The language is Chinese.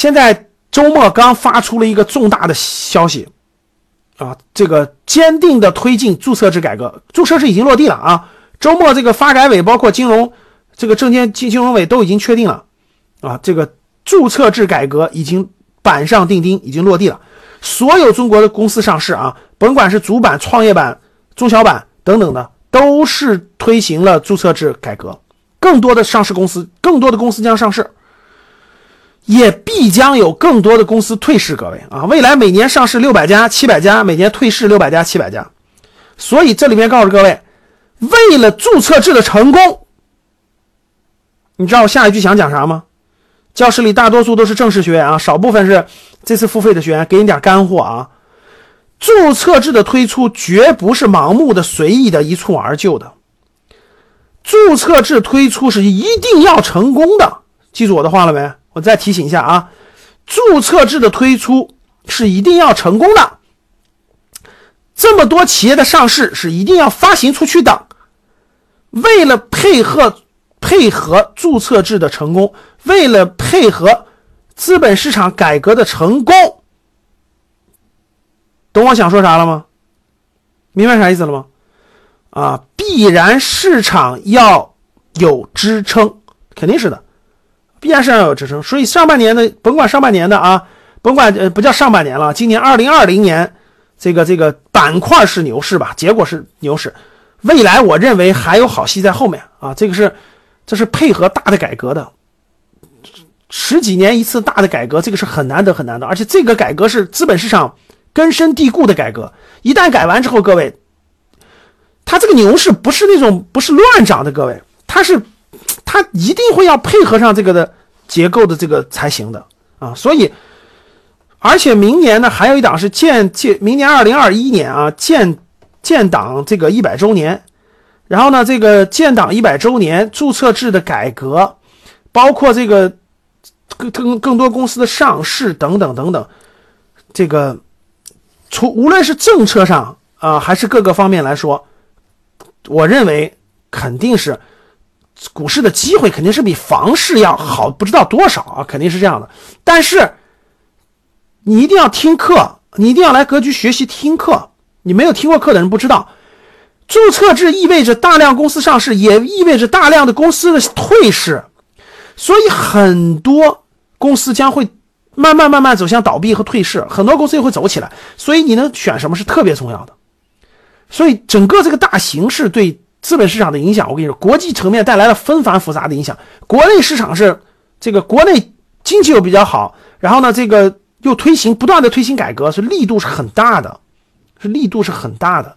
现在周末刚发出了一个重大的消息，啊，这个坚定的推进注册制改革，注册制已经落地了啊。周末这个发改委包括金融这个证监金金融委都已经确定了，啊，这个注册制改革已经板上钉钉，已经落地了。所有中国的公司上市啊，甭管是主板、创业板、中小板等等的，都是推行了注册制改革。更多的上市公司，更多的公司将上市。也必将有更多的公司退市，各位啊，未来每年上市六百家、七百家，每年退市六百家、七百家。所以这里面告诉各位，为了注册制的成功，你知道我下一句想讲啥吗？教室里大多数都是正式学员啊，少部分是这次付费的学员，给你点干货啊。注册制的推出绝不是盲目的、随意的、一蹴而就的，注册制推出是一定要成功的，记住我的话了没？再提醒一下啊，注册制的推出是一定要成功的。这么多企业的上市是一定要发行出去的。为了配合配合注册制的成功，为了配合资本市场改革的成功，懂我想说啥了吗？明白啥意思了吗？啊，必然市场要有支撑，肯定是的。必然是要有支撑，所以上半年的甭管上半年的啊，甭管呃不叫上半年了，今年二零二零年这个这个板块是牛市吧，结果是牛市，未来我认为还有好戏在后面啊，这个是这是配合大的改革的，十几年一次大的改革，这个是很难得很难得，而且这个改革是资本市场根深蒂固的改革，一旦改完之后，各位，它这个牛市不是那种不是乱涨的，各位，它是。它一定会要配合上这个的结构的这个才行的啊，所以，而且明年呢还有一档是建建，明年二零二一年啊建建党这个一百周年，然后呢这个建党一百周年注册制的改革，包括这个更更更多公司的上市等等等等，这个从无论是政策上啊还是各个方面来说，我认为肯定是。股市的机会肯定是比房市要好，不知道多少啊，肯定是这样的。但是你一定要听课，你一定要来格局学习听课。你没有听过课的人不知道，注册制意味着大量公司上市，也意味着大量的公司的退市，所以很多公司将会慢慢慢慢走向倒闭和退市，很多公司又会走起来。所以你能选什么是特别重要的。所以整个这个大形势对。资本市场的影响，我跟你说，国际层面带来了纷繁复杂的影响。国内市场是这个国内经济又比较好，然后呢，这个又推行不断的推行改革，是力度是很大的，是力度是很大的。